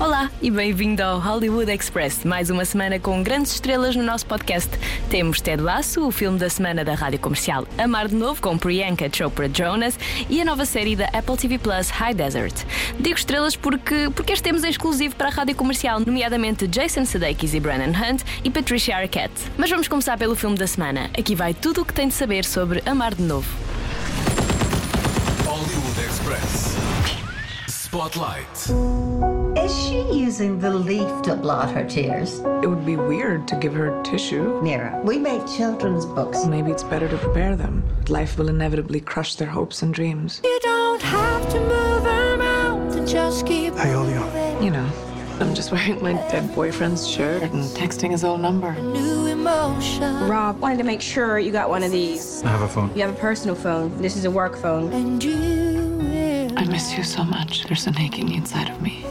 Olá e bem-vindo ao Hollywood Express, mais uma semana com grandes estrelas no nosso podcast. Temos Ted Lasso, o filme da semana da rádio comercial Amar de Novo, com Priyanka Chopra Jonas, e a nova série da Apple TV Plus High Desert. Digo estrelas porque, porque as temos em exclusivo para a rádio comercial, nomeadamente Jason Sudeikis e Brennan Hunt e Patricia Arquette. Mas vamos começar pelo filme da semana. Aqui vai tudo o que tem de saber sobre Amar de Novo. Spotlight. Is she using the leaf to blot her tears? It would be weird to give her tissue. Mira, we make children's books. Maybe it's better to prepare them. Life will inevitably crush their hopes and dreams. You don't have to move around to just keep How old you? You know, I'm just wearing my dead boyfriend's shirt and texting his old number. new emotion. Rob wanted to make sure you got one of these. I have a phone. You have a personal phone. This is a work phone. And you will I miss you so much. There's an aching inside of me.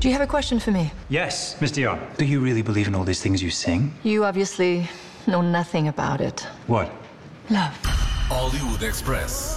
Do you have a question for me? Yes, Miss Dion. Do you really believe in all these things you sing? You obviously know nothing about it. What? Love. Hollywood Express.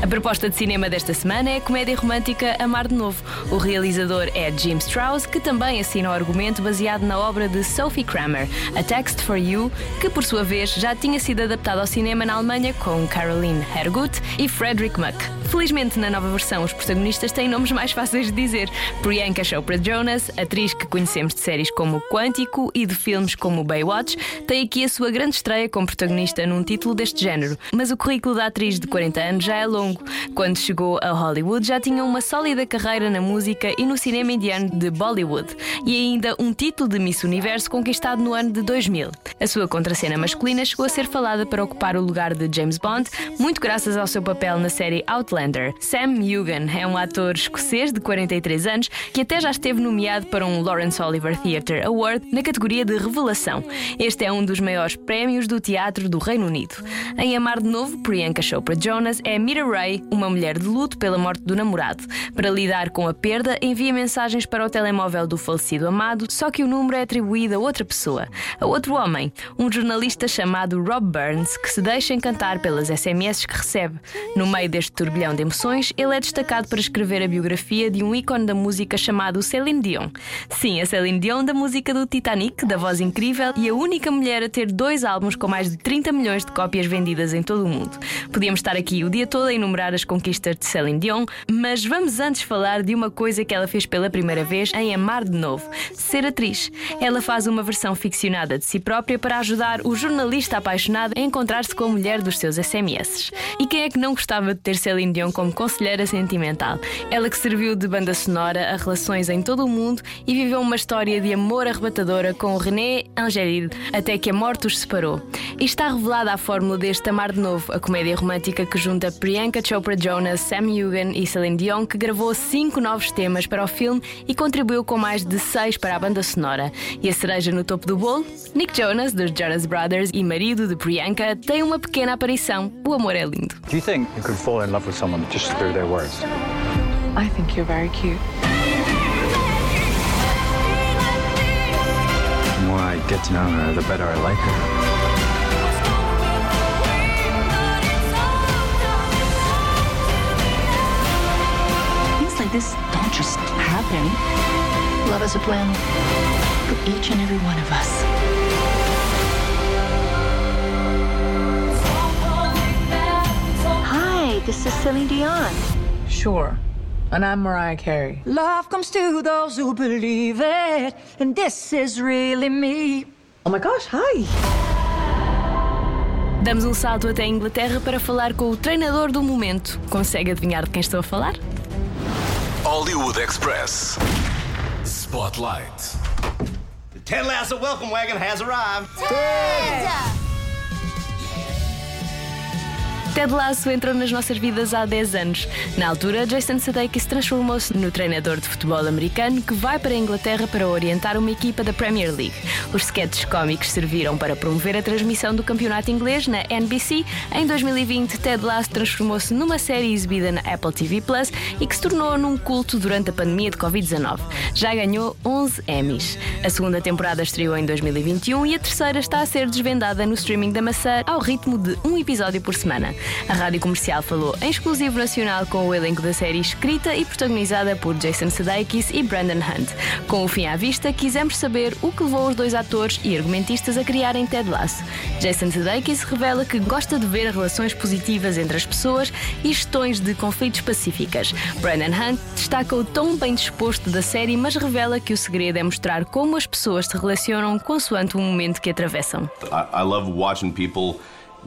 A proposta de cinema desta semana é a comédia romântica Amar de Novo. O realizador é Jim Strauss, que também assina o argumento baseado na obra de Sophie Kramer, A Text for You, que por sua vez já tinha sido adaptado ao cinema na Alemanha com Caroline Hergut e Frederick Muck. Felizmente, na nova versão, os protagonistas têm nomes mais fáceis de dizer. Priyanka Chopra Jonas, atriz que conhecemos de séries como Quântico e de filmes como Baywatch, tem aqui a sua grande estreia como protagonista num título deste género. Mas o currículo da atriz de 40 anos já é longo. Quando chegou a Hollywood, já tinha uma sólida carreira na música e no cinema indiano de Bollywood, e ainda um título de Miss Universo conquistado no ano de 2000. A sua contracena masculina chegou a ser falada para ocupar o lugar de James Bond, muito graças ao seu papel na série Outlander. Sam Hugan é um ator escocês de 43 anos que até já esteve nomeado para um Lawrence Oliver Theatre Award na categoria de Revelação. Este é um dos maiores prémios do teatro do Reino Unido. Em Amar de Novo, Priyanka Chopra Jonas é Mira Ray, uma mulher de luto pela morte do namorado. Para lidar com a perda, envia mensagens para o telemóvel do falecido amado, só que o número é atribuído a outra pessoa, a outro homem, um jornalista chamado Rob Burns, que se deixa encantar pelas SMS que recebe. No meio deste turbilhão de emoções, ele é destacado para escrever a biografia de um ícone da música chamado Celine Dion. Sim, a Celine Dion da música do Titanic, da voz incrível e a única mulher a ter dois álbuns com mais de 30 milhões de cópias vendidas em todo o mundo. Podíamos estar aqui o dia todo a enumerar as conquistas de Celine Dion, mas vamos antes falar de uma coisa que ela fez pela primeira vez em Amar de Novo: ser atriz. Ela faz uma versão ficcionada de si própria para ajudar o jornalista apaixonado a encontrar-se com a mulher dos seus SMS. E quem é que não gostava de ter Celine Dion como conselheira sentimental? Ela que serviu de banda sonora a relações em todo o mundo e viveu uma história de amor arrebatadora com René Angélil até que a morte os separou. E está revelada a fórmula deste Amar de Novo, a comédia romântica que junta Priyanka Chopra Jonas, Sam Hugan e Celine Dion, que gravou cinco novos temas para o filme e contribuiu com mais de seis para a banda sonora. E a cereja no topo do bolo? Nick Jonas, dos Jonas Brothers e marido de Priyanka, tem uma pequena aparição. O amor é lindo. Do you think you could fall in love with someone just through their words? I think you're very cute. The more I get to know her, the better I like her. Like this don't just happen. Love is a plan for each and every one of us. Hi, this is Celine Dion. Sure. And I'm Mariah Carey. Love comes to those who believe it, and this is really me. Oh my gosh, hi. Damos um salto até a Inglaterra para falar com o treinador do momento. Consegue adivinhar de quem estou a falar? Hollywood Express. Spotlight. The Ted Lasso welcome wagon has arrived. Ted Lasso entrou nas nossas vidas há 10 anos. Na altura, Jason Sudeikis transformou-se no treinador de futebol americano que vai para a Inglaterra para orientar uma equipa da Premier League. Os sketches cómicos serviram para promover a transmissão do campeonato inglês na NBC. Em 2020, Ted Lasso transformou-se numa série exibida na Apple TV Plus e que se tornou num culto durante a pandemia de Covid-19. Já ganhou 11 Emmys. A segunda temporada estreou em 2021 e a terceira está a ser desvendada no streaming da maçã ao ritmo de um episódio por semana. A rádio comercial falou em exclusivo nacional com o elenco da série escrita e protagonizada por Jason Sudeikis e Brandon Hunt. Com o fim à vista, quisemos saber o que levou os dois atores e argumentistas a criarem Ted Lasso. Jason Sudeikis revela que gosta de ver relações positivas entre as pessoas e gestões de conflitos pacíficas. Brandon Hunt destaca o tom bem disposto da série, mas revela que o segredo é mostrar como as pessoas se relacionam consoante o momento que atravessam. I, I love watching people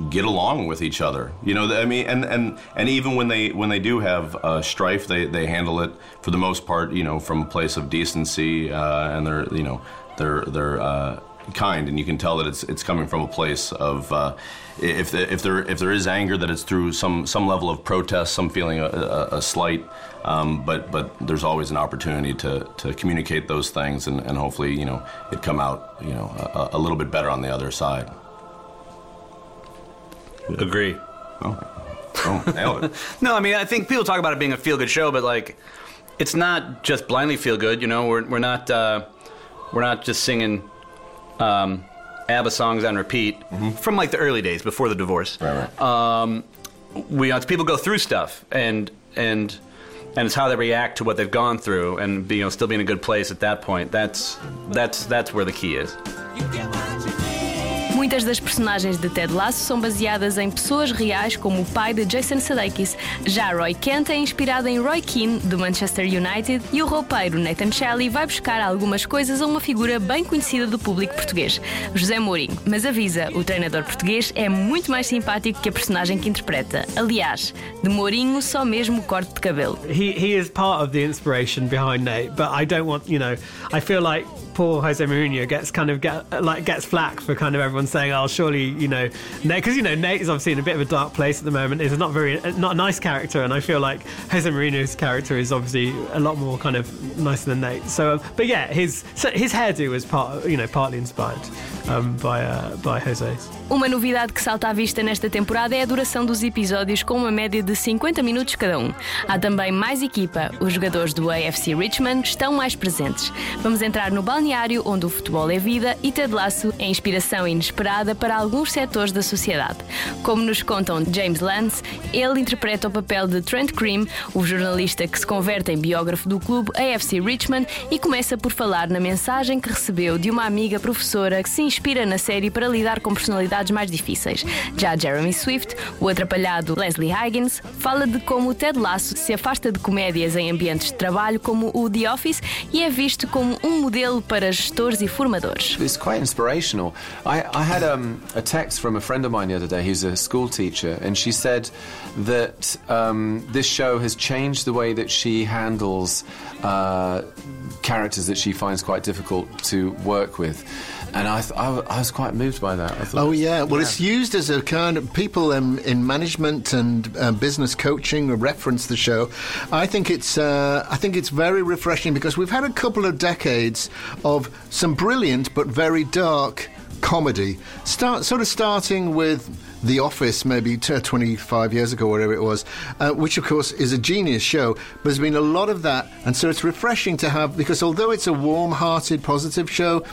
get along with each other. You know, I mean, and and and even when they when they do have uh, strife, they they handle it for the most part, you know, from a place of decency, uh, and they're you know they're they're. Uh, kind and you can tell that it's it's coming from a place of uh, if if there if there is anger that it's through some some level of protest some feeling a, a, a slight um, but but there's always an opportunity to to communicate those things and, and hopefully you know it come out you know a, a little bit better on the other side Agree. Oh, oh nailed it. no, I mean, I think people talk about it being a feel good show, but like, it's not just blindly feel good. You know, we're we're not uh, we're not just singing um, ABBA songs on repeat from like the early days before the divorce. Right, right. Um, we people go through stuff and and and it's how they react to what they've gone through and you know still being in a good place at that point. That's that's that's where the key is. Muitas das personagens de Ted Lasso são baseadas em pessoas reais, como o pai de Jason Sudeikis. Já Roy Kent é inspirado em Roy Keane, do Manchester United, e o roupeiro Nathan Shelley vai buscar algumas coisas a uma figura bem conhecida do público português, José Mourinho. Mas avisa, o treinador português é muito mais simpático que a personagem que interpreta. Aliás, de Mourinho só mesmo o corte de cabelo. He he is part of the inspiration behind Nate, but I don't want you know. I feel like poor Jose Mourinho gets kind of get like gets flack for kind of everyone saying, "Oh, surely you know Nate," because you know Nate is obviously in a bit of a dark place at the moment. Is not very not a nice character, and I feel like Jose Mourinho's character is obviously a lot more kind of nicer than Nate. So, um, but yeah, his so his hairdo was part you know partly inspired um, by uh, by Jose's. Uma novidade que salta à vista nesta temporada é a duração dos episódios, com uma média de 50 minutos cada um. Há também mais equipa. Os jogadores do AFC Richmond estão mais presentes. Vamos entrar no balneário, onde o futebol é vida e Ted Lasso é inspiração inesperada para alguns setores da sociedade. Como nos contam James Lance, ele interpreta o papel de Trent Cream, o jornalista que se converte em biógrafo do clube AFC Richmond e começa por falar na mensagem que recebeu de uma amiga professora que se inspira na série para lidar com personalidades mais difíceis. Já Jeremy Swift, o atrapalhado Leslie Higgins, fala de como o Ted Lasso se afasta de comédias em ambientes de trabalho como o The Office e é visto como um modelo para gestores e formadores. It's quite inspirational. I, I had um, a text from a friend of mine the other day who's a school teacher, and she said that um, this show has changed the way that she handles uh, characters that she finds quite difficult to work with. And I, th- I, w- I was quite moved by that. I thought, Oh yeah, well it's used as a kind of people um, in management and uh, business coaching reference the show. I think it's uh, I think it's very refreshing because we've had a couple of decades of some brilliant but very dark comedy. Start sort of starting with The Office, maybe 25 years ago, whatever it was, uh, which of course is a genius show. But there's been a lot of that, and so it's refreshing to have because although it's a warm-hearted, positive show,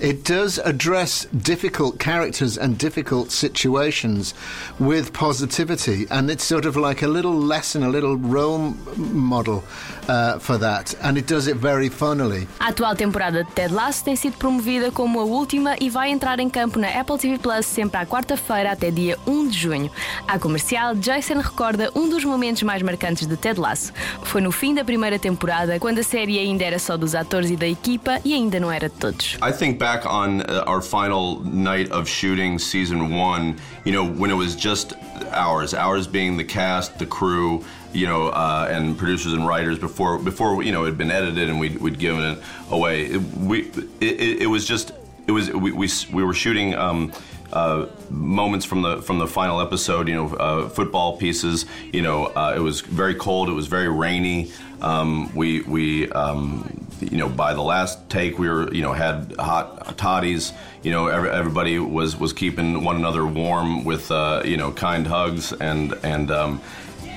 it does address difficult characters and difficult situations with positivity, and it's sort of like a little lesson, a little role model uh, for that, and it does it very funnily. A atual temporada de Ted Lasso tem sido promovida como a última e vai entrar em campo na Apple TV Plus sempre à quarta-feira até dia 1 de junho. À comercial, Jason recorda um dos momentos mais marcantes de Ted Lasso. Foi no fim da primeira temporada, quando a série ainda era só dos atores e da equipa e ainda não era de todos. I think back on uh, our final night of shooting season one, you know, when it was just ours, ours being the cast, the crew, you know, uh, and producers and writers before before you know it had been edited and we'd, we'd given it away. It, we it, it was just it was we, we, we were shooting um, uh, moments from the from the final episode. You know, uh, football pieces. You know, uh, it was very cold. It was very rainy. Um, we we um, you know by the last take we were you know had hot toddies. You know, every, everybody was was keeping one another warm with uh, you know kind hugs and and. Um,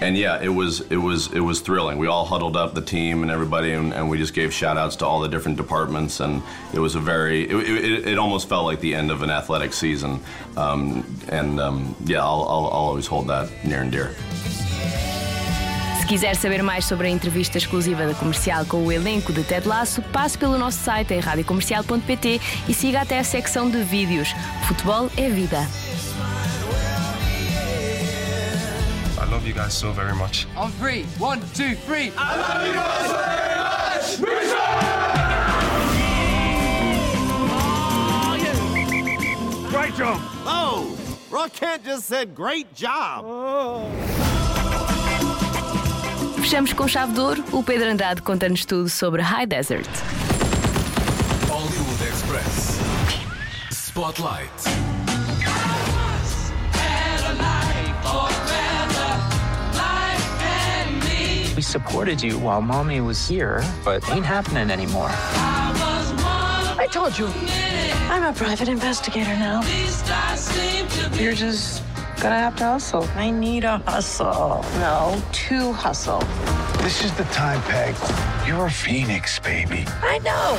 and yeah, it was it was it was thrilling. We all huddled up the team and everybody, and, and we just gave shout outs to all the different departments, and it was a very it, it, it almost felt like the end of an athletic season, um, and um, yeah, I'll, I'll, I'll always hold that near and dear. Se quiser saber mais sobre a entrevista exclusiva da comercial com o elenco de Ted Lasso, passe pelo nosso site em radiocomercial.pt e siga até a secção de vídeos. Futebol é vida. Love you guys so very much. On three. One, two, three. I love you guys very much. Great job. Oh, Rock Kent just said great job. Oh. Fechamos com chave de ouro. O Pedro Andrade conta-nos tudo sobre High Desert. Hollywood Express. Spotlight. Supported you while mommy was here, but ain't happening anymore. I told you, I'm a private investigator now. You're just gonna have to hustle. I need a hustle. No, to hustle. This is the time, Peg. You're a phoenix, baby. I know.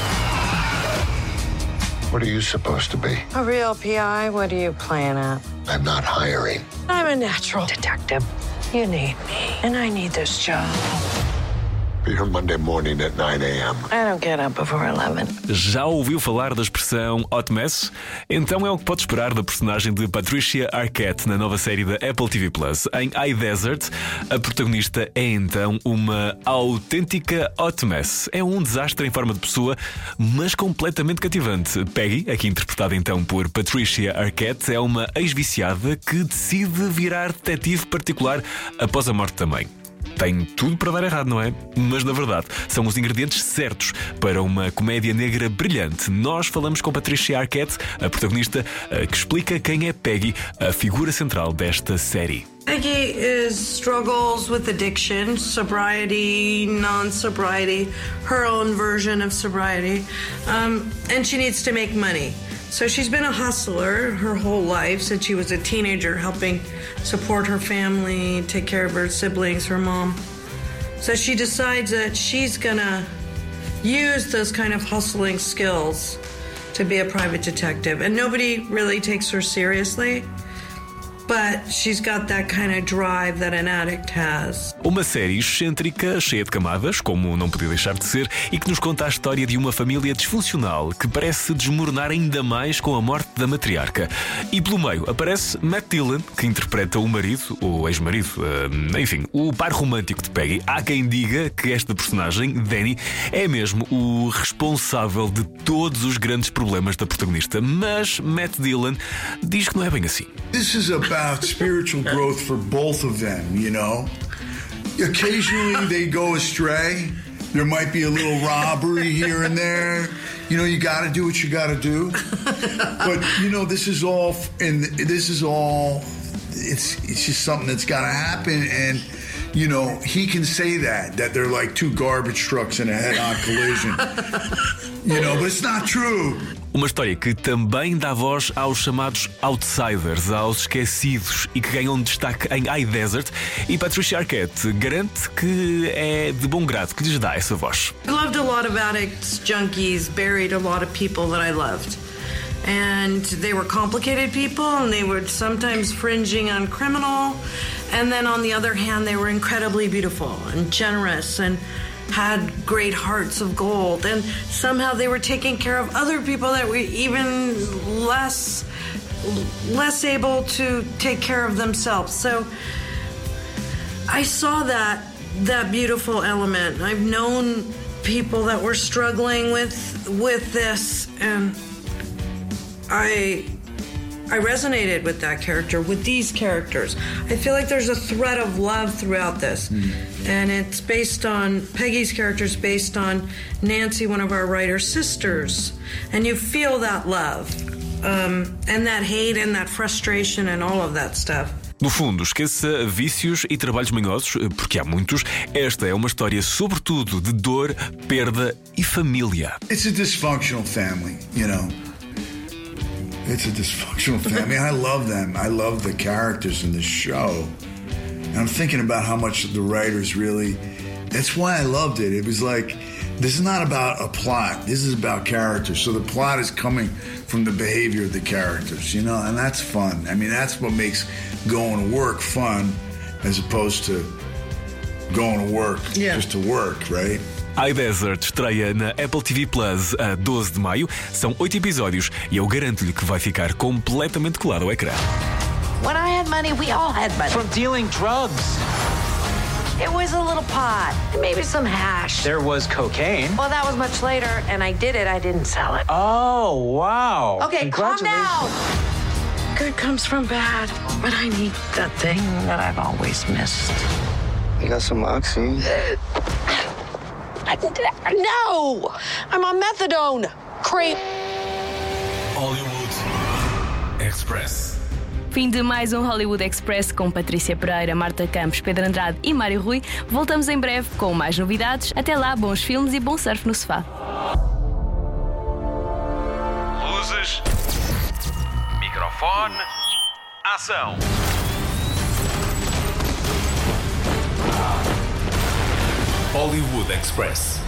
What are you supposed to be? A real PI? What are you playing at? I'm not hiring. I'm a natural detective. You need me, and I need this job. Já ouviu falar da expressão hot mess? Então é o que pode esperar da personagem de Patricia Arquette na nova série da Apple TV Plus. Em High Desert, a protagonista é então uma autêntica hot mess. É um desastre em forma de pessoa, mas completamente cativante. Peggy, aqui interpretada então por Patricia Arquette, é uma ex-viciada que decide virar detetive particular após a morte da mãe. Tem tudo para dar errado, não é? Mas na verdade, são os ingredientes certos para uma comédia negra brilhante. Nós falamos com Patricia Arquette, a protagonista, que explica quem é Peggy, a figura central desta série. Peggy is struggles with addiction, sobriety, non-sobriety, her own version of sobriety, um, and she needs to make money. So she's been a hustler her whole life since she was a teenager, helping support her family, take care of her siblings, her mom. So she decides that she's gonna use those kind of hustling skills to be a private detective. And nobody really takes her seriously. But she's got that kind of drive that an addict has. Uma série excêntrica, cheia de camadas, como não podia deixar de ser, e que nos conta a história de uma família disfuncional que parece desmoronar ainda mais com a morte da matriarca. E pelo meio aparece Matt Dillon, que interpreta o marido, ou ex-marido, uh, enfim, o par romântico de Peggy. Há quem diga que esta personagem, Danny, é mesmo o responsável de todos os grandes problemas da protagonista. Mas Matt Dillon diz que não é bem assim. This is about spiritual growth for both of them, you know? Occasionally they go astray. There might be a little robbery here and there. You know, you got to do what you got to do. But, you know, this is all, and this is all, it's, it's just something that's got to happen. And, you know, he can say that, that they're like two garbage trucks in a head on collision. you know, but it's not true. Uma história que também dá voz aos chamados outsiders, aos esquecidos e que ganham destaque em High Desert. E Patricia Arquette garante que é de bom grado que lhes dá essa voz. I loved a lot of addicts, junkies, buried a lot of people that I loved. And they were complicated people and they were sometimes fringing on criminal. And then on the other hand, they were incredibly beautiful and generous and had great hearts of gold and somehow they were taking care of other people that were even less less able to take care of themselves so i saw that that beautiful element i've known people that were struggling with with this and i I resonated with that character, with these characters. I feel like there's a thread of love throughout this. Mm. And it's based on Peggy's character's based on Nancy, one of our writer's sisters. And you feel that love um, and that hate and that frustration and all of that stuff. No fundo, esqueça vícios e trabalhos manhosos, porque há muitos. Esta é uma história, sobretudo, de dor, perda e família. It's a dysfunctional family, you know. It's a dysfunctional family. I love them. I love the characters in the show. And I'm thinking about how much the writers really. That's why I loved it. It was like, this is not about a plot. This is about characters. So the plot is coming from the behavior of the characters, you know, and that's fun. I mean, that's what makes going to work fun as opposed to going to work Yeah. just to work, right? iDesert estreia na Apple TV Plus a 12 de maio. São oito episódios e eu garanto-lhe que vai ficar completamente colado ao ecrã. When I had money, we all had money. From dealing drugs. It was a little pot, maybe some hash. There was cocaine. Well, that was much later, and I did it. I didn't sell it. Oh, wow. Okay, calm down. Good comes from bad, but I need that thing that I've always missed. You got some oxy? No! I'm on methadone. Creep. Hollywood Express. Fim de mais um Hollywood Express com Patrícia Pereira, Marta Campos, Pedro Andrade e Mário Rui. Voltamos em breve com mais novidades. Até lá, bons filmes e bom surf no sofá. Luzes. Microfone. Ação. Hollywood Express.